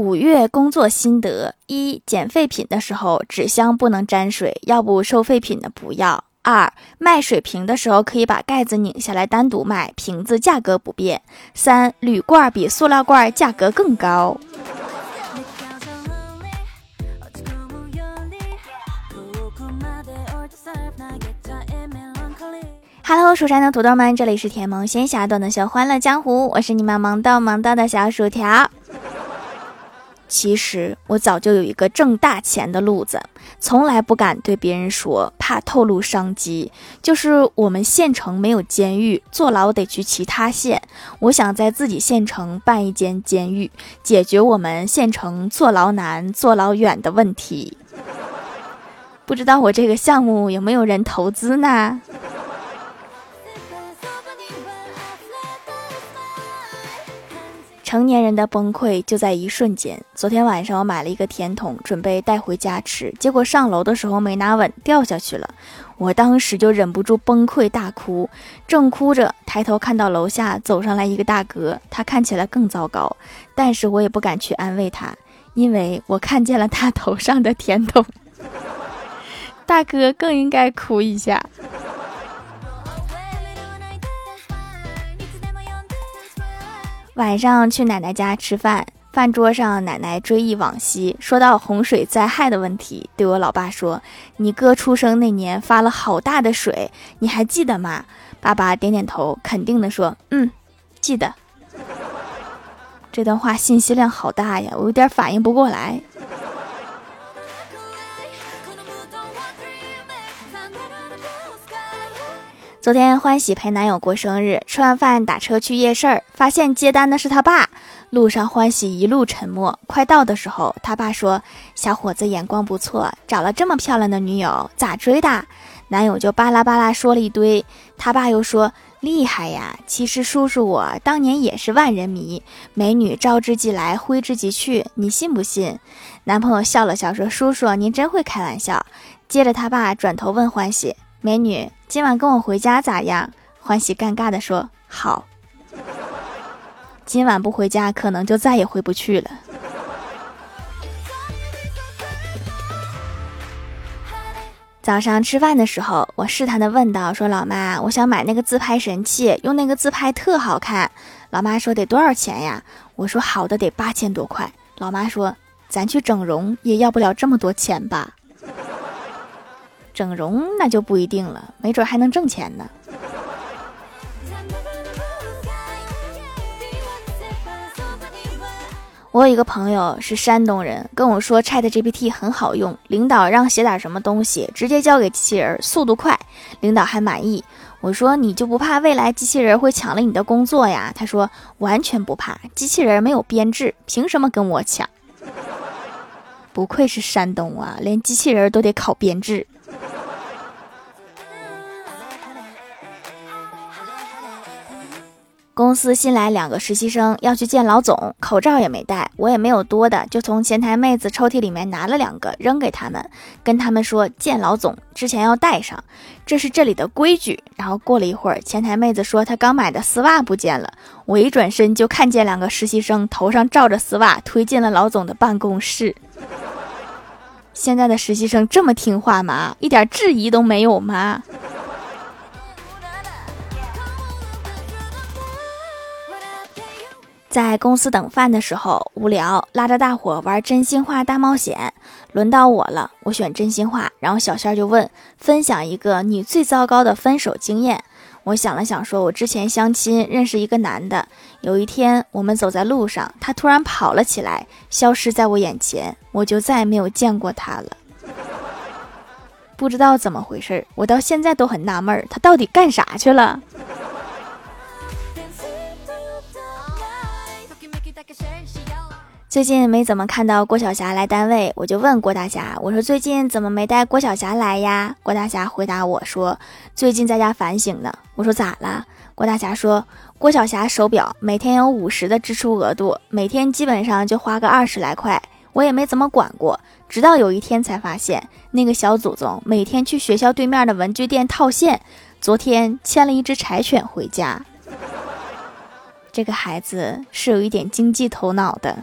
五月工作心得：一、捡废品的时候，纸箱不能沾水，要不收废品的不要。二、卖水瓶的时候，可以把盖子拧下来单独卖，瓶子价格不变。三、铝罐比塑料罐价格更高。Hello，蜀山的土豆们，这里是甜萌仙侠段的小欢乐江湖，我是你们萌到萌到的小薯条。其实我早就有一个挣大钱的路子，从来不敢对别人说，怕透露商机。就是我们县城没有监狱，坐牢得去其他县。我想在自己县城办一间监狱，解决我们县城坐牢难、坐牢远的问题。不知道我这个项目有没有人投资呢？成年人的崩溃就在一瞬间。昨天晚上我买了一个甜筒，准备带回家吃，结果上楼的时候没拿稳，掉下去了。我当时就忍不住崩溃大哭，正哭着，抬头看到楼下走上来一个大哥，他看起来更糟糕，但是我也不敢去安慰他，因为我看见了他头上的甜筒。大哥更应该哭一下。晚上去奶奶家吃饭，饭桌上奶奶追忆往昔，说到洪水灾害的问题，对我老爸说：“你哥出生那年发了好大的水，你还记得吗？”爸爸点点头，肯定的说：“嗯，记得。”这段话信息量好大呀，我有点反应不过来。昨天欢喜陪男友过生日，吃完饭打车去夜市儿，发现接单的是他爸。路上欢喜一路沉默，快到的时候，他爸说：“小伙子眼光不错，找了这么漂亮的女友，咋追的？”男友就巴拉巴拉说了一堆。他爸又说：“厉害呀，其实叔叔我当年也是万人迷，美女招之即来，挥之即去，你信不信？”男朋友笑了笑说：“叔叔您真会开玩笑。”接着他爸转头问欢喜。美女，今晚跟我回家咋样？欢喜尴尬的说：“好。”今晚不回家，可能就再也回不去了。早上吃饭的时候，我试探的问道：“说老妈，我想买那个自拍神器，用那个自拍特好看。”老妈说：“得多少钱呀？”我说：“好的得八千多块。”老妈说：“咱去整容也要不了这么多钱吧？”整容那就不一定了，没准还能挣钱呢。我有一个朋友是山东人，跟我说 ChatGPT 很好用，领导让写点什么东西，直接交给机器人，速度快，领导还满意。我说你就不怕未来机器人会抢了你的工作呀？他说完全不怕，机器人没有编制，凭什么跟我抢？不愧是山东啊，连机器人都得考编制。公司新来两个实习生，要去见老总，口罩也没戴，我也没有多的，就从前台妹子抽屉里面拿了两个扔给他们，跟他们说见老总之前要戴上，这是这里的规矩。然后过了一会儿，前台妹子说她刚买的丝袜不见了，我一转身就看见两个实习生头上罩着丝袜推进了老总的办公室。现在的实习生这么听话吗？一点质疑都没有吗？在公司等饭的时候无聊，拉着大伙玩真心话大冒险。轮到我了，我选真心话。然后小仙儿就问：“分享一个你最糟糕的分手经验。”我想了想，说：“我之前相亲认识一个男的，有一天我们走在路上，他突然跑了起来，消失在我眼前，我就再也没有见过他了。不知道怎么回事，我到现在都很纳闷，他到底干啥去了？”最近没怎么看到郭晓霞来单位，我就问郭大侠：“我说最近怎么没带郭晓霞来呀？”郭大侠回答我说：“最近在家反省呢。”我说：“咋了？”郭大侠说：“郭晓霞手表每天有五十的支出额度，每天基本上就花个二十来块，我也没怎么管过。直到有一天才发现，那个小祖宗每天去学校对面的文具店套现，昨天牵了一只柴犬回家。这个孩子是有一点经济头脑的。”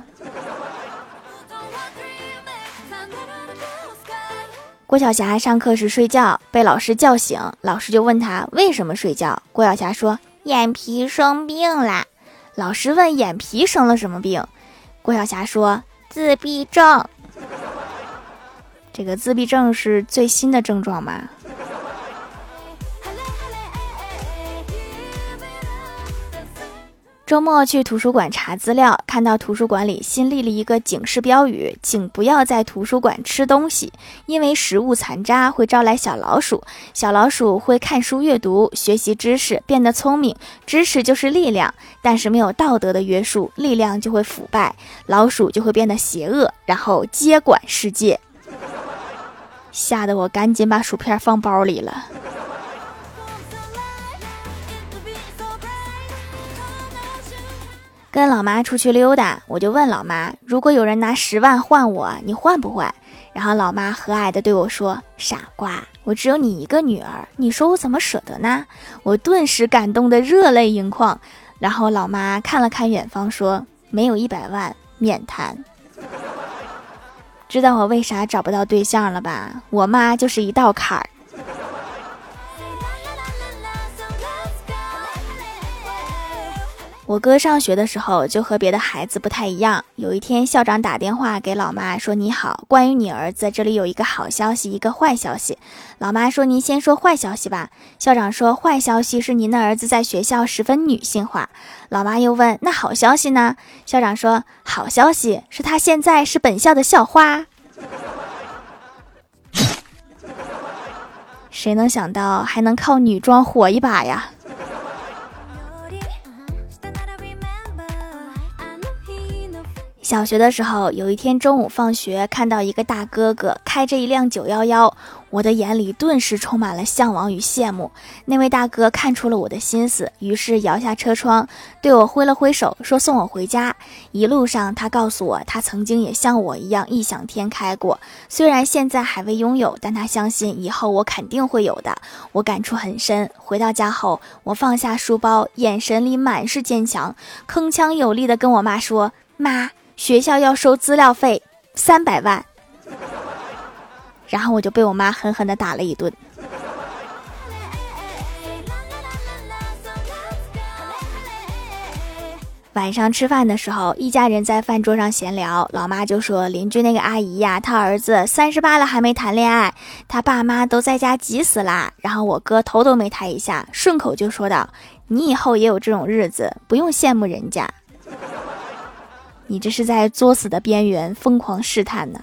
郭晓霞上课时睡觉，被老师叫醒，老师就问他为什么睡觉。郭晓霞说：“眼皮生病了。”老师问：“眼皮生了什么病？”郭晓霞说：“自闭症。”这个自闭症是最新的症状吗？周末去图书馆查资料，看到图书馆里新立了一个警示标语：“请不要在图书馆吃东西，因为食物残渣会招来小老鼠。小老鼠会看书阅读，学习知识，变得聪明。知识就是力量，但是没有道德的约束，力量就会腐败，老鼠就会变得邪恶，然后接管世界。”吓得我赶紧把薯片放包里了。跟老妈出去溜达，我就问老妈：“如果有人拿十万换我，你换不换？”然后老妈和蔼的对我说：“傻瓜，我只有你一个女儿，你说我怎么舍得呢？”我顿时感动的热泪盈眶。然后老妈看了看远方，说：“没有一百万，免谈。”知道我为啥找不到对象了吧？我妈就是一道坎儿。我哥上学的时候就和别的孩子不太一样。有一天，校长打电话给老妈说：“你好，关于你儿子，这里有一个好消息，一个坏消息。”老妈说：“您先说坏消息吧。”校长说：“坏消息是您的儿子在学校十分女性化。”老妈又问：“那好消息呢？”校长说：“好消息是他现在是本校的校花。”谁能想到还能靠女装火一把呀？小学的时候，有一天中午放学，看到一个大哥哥开着一辆九幺幺，我的眼里顿时充满了向往与羡慕。那位大哥看出了我的心思，于是摇下车窗，对我挥了挥手，说送我回家。一路上，他告诉我，他曾经也像我一样异想天开过，虽然现在还未拥有，但他相信以后我肯定会有的。我感触很深。回到家后，我放下书包，眼神里满是坚强，铿锵有力地跟我妈说：“妈。”学校要收资料费三百万，然后我就被我妈狠狠的打了一顿。晚上吃饭的时候，一家人在饭桌上闲聊，老妈就说：“邻居那个阿姨呀，她儿子三十八了还没谈恋爱，他爸妈都在家急死啦。”然后我哥头都没抬一下，顺口就说道：“你以后也有这种日子，不用羡慕人家。”你这是在作死的边缘疯狂试探呢。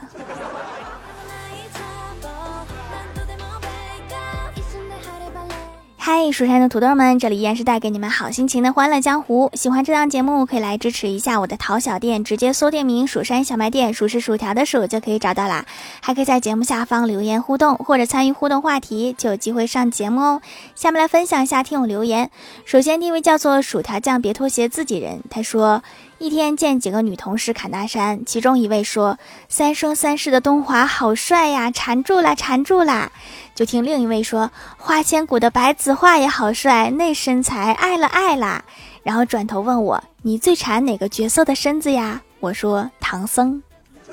嗨，蜀山的土豆们，这里依然是带给你们好心情的欢乐江湖。喜欢这档节目，可以来支持一下我的淘小店，直接搜店名“蜀山小卖店”，数是薯条的数就可以找到啦。还可以在节目下方留言互动，或者参与互动话题，就有机会上节目哦。下面来分享一下听友留言。首先第一位叫做薯条酱，别拖鞋自己人，他说。一天见几个女同事侃大山，其中一位说：“三生三世的东华好帅呀，缠住了，缠住了。”就听另一位说：“花千骨的白子画也好帅，那身材爱了爱啦。”然后转头问我：“你最馋哪个角色的身子呀？”我说：“唐僧。”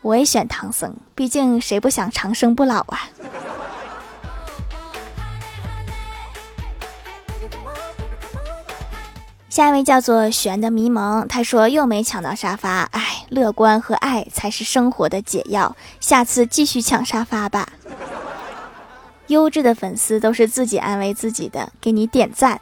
我也选唐僧，毕竟谁不想长生不老啊？下一位叫做玄的迷蒙，他说又没抢到沙发，哎，乐观和爱才是生活的解药，下次继续抢沙发吧。优质的粉丝都是自己安慰自己的，给你点赞。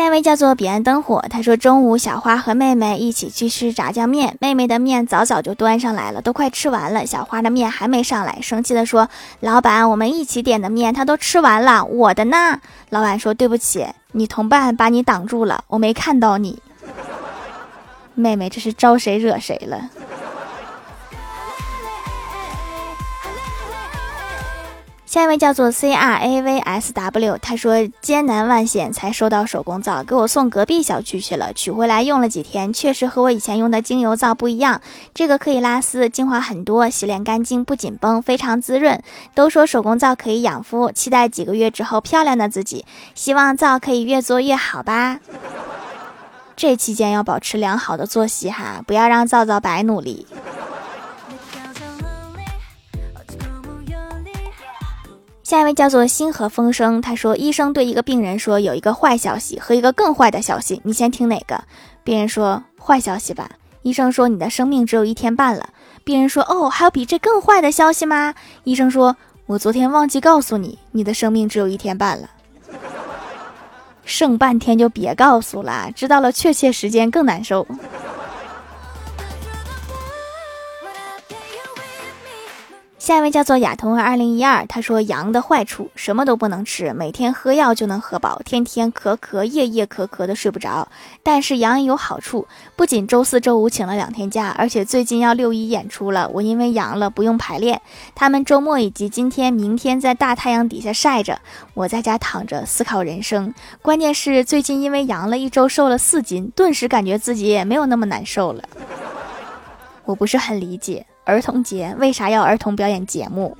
下一位叫做彼岸灯火，他说中午小花和妹妹一起去吃炸酱面，妹妹的面早早就端上来了，都快吃完了，小花的面还没上来，生气的说：“老板，我们一起点的面他都吃完了，我的呢？”老板说：“对不起，你同伴把你挡住了，我没看到你。”妹妹这是招谁惹谁了？下一位叫做 C R A V S W，他说艰难万险才收到手工皂，给我送隔壁小区去了，取回来用了几天，确实和我以前用的精油皂不一样。这个可以拉丝，精华很多，洗脸干净不紧绷，非常滋润。都说手工皂可以养肤，期待几个月之后漂亮的自己，希望皂可以越做越好吧。这期间要保持良好的作息哈，不要让皂皂白努力。下一位叫做星河风声，他说医生对一个病人说有一个坏消息和一个更坏的消息，你先听哪个？病人说坏消息吧。医生说你的生命只有一天半了。病人说哦，还有比这更坏的消息吗？医生说我昨天忘记告诉你，你的生命只有一天半了。剩半天就别告诉了，知道了确切时间更难受。下一位叫做亚童二零一二，他说羊的坏处什么都不能吃，每天喝药就能喝饱，天天咳咳，夜夜咳咳的睡不着。但是羊也有好处，不仅周四周五请了两天假，而且最近要六一演出了，我因为阳了不用排练，他们周末以及今天、明天在大太阳底下晒着，我在家躺着思考人生。关键是最近因为阳了一周瘦了四斤，顿时感觉自己也没有那么难受了。我不是很理解。儿童节为啥要儿童表演节目？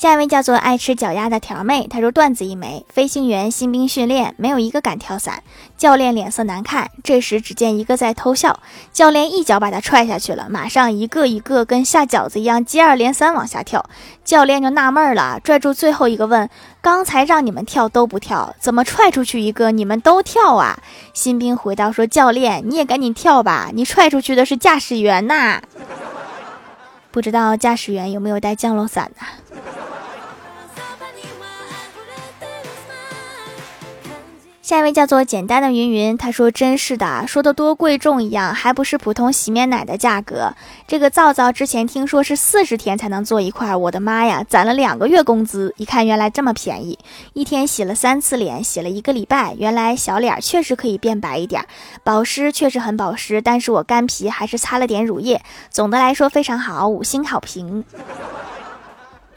下一位叫做爱吃脚丫的条妹，她说段子一枚，飞行员新兵训练没有一个敢跳伞，教练脸色难看。这时只见一个在偷笑，教练一脚把他踹下去了，马上一个一个跟下饺子一样接二连三往下跳。教练就纳闷了，拽住最后一个问：“刚才让你们跳都不跳，怎么踹出去一个你们都跳啊？”新兵回答说：“教练你也赶紧跳吧，你踹出去的是驾驶员呐，不知道驾驶员有没有带降落伞呢？”下一位叫做简单的云云，他说：“真是的，说的多贵重一样，还不是普通洗面奶的价格。这个皂皂之前听说是四十天才能做一块，我的妈呀，攒了两个月工资，一看原来这么便宜，一天洗了三次脸，洗了一个礼拜，原来小脸确实可以变白一点，保湿确实很保湿，但是我干皮还是擦了点乳液，总的来说非常好，五星好评。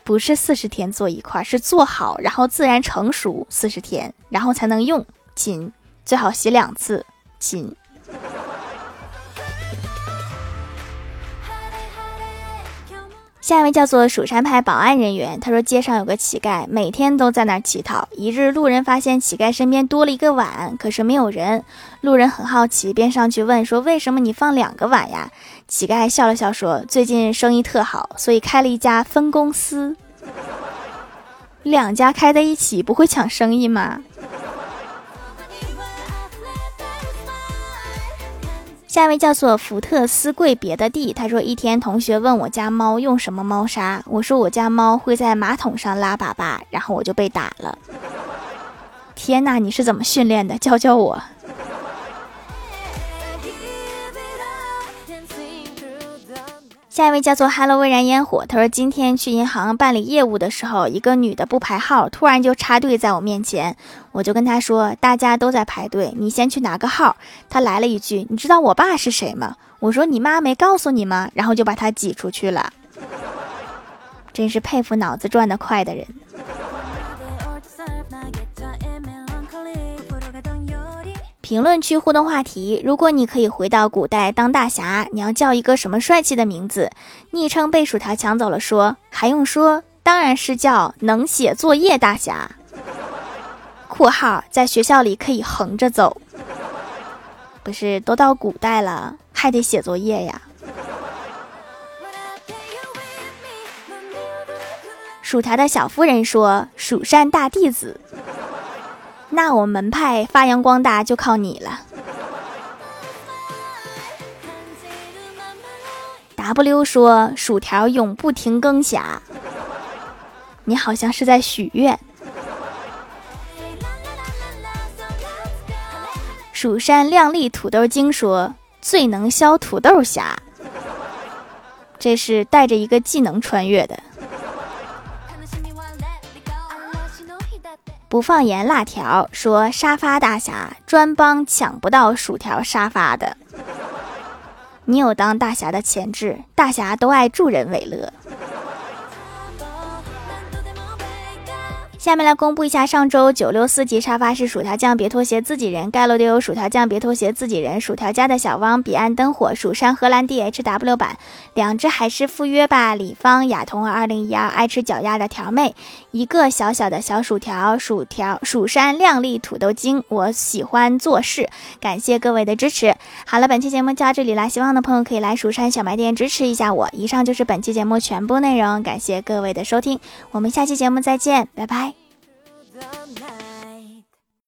不是四十天做一块，是做好然后自然成熟四十天，然后才能用。”亲，最好洗两次。亲。下一位叫做蜀山派保安人员，他说街上有个乞丐，每天都在那儿乞讨。一日，路人发现乞丐身边多了一个碗，可是没有人。路人很好奇，便上去问说：“为什么你放两个碗呀？”乞丐笑了笑说：“最近生意特好，所以开了一家分公司。两家开在一起，不会抢生意吗？”下一位叫做福特斯贵别的地，他说一天同学问我家猫用什么猫砂，我说我家猫会在马桶上拉粑粑，然后我就被打了。天呐，你是怎么训练的？教教我。下一位叫做 Hello 未燃烟火，他说今天去银行办理业务的时候，一个女的不排号，突然就插队在我面前，我就跟她说大家都在排队，你先去拿个号。她来了一句，你知道我爸是谁吗？我说你妈没告诉你吗？然后就把她挤出去了，真是佩服脑子转得快的人。评论区互动话题：如果你可以回到古代当大侠，你要叫一个什么帅气的名字？昵称被薯条抢走了，说还用说，当然是叫能写作业大侠。括号在学校里可以横着走，不是都到古代了还得写作业呀？薯条的小夫人说：“蜀山大弟子。”那我门派发扬光大就靠你了。W 说：“薯条永不停更侠。”你好像是在许愿。蜀山靓丽土豆精说：“最能削土豆侠。”这是带着一个技能穿越的。不放盐辣条说沙发大侠专帮抢不到薯条沙发的，你有当大侠的潜质，大侠都爱助人为乐。下面来公布一下上周九六四级沙发是薯条酱别拖鞋自己人盖楼的有薯条酱别拖鞋自己人薯条家的小汪彼岸灯火蜀山荷兰 DHW 版两只海狮赴约吧李芳雅彤二零一二爱吃脚丫的条妹一个小小的小薯条，薯条蜀山靓丽土豆精，我喜欢做事。感谢各位的支持。好了，本期节目就到这里啦，希望的朋友可以来蜀山小卖店支持一下我。以上就是本期节目全部内容，感谢各位的收听，我们下期节目再见，拜拜。the night.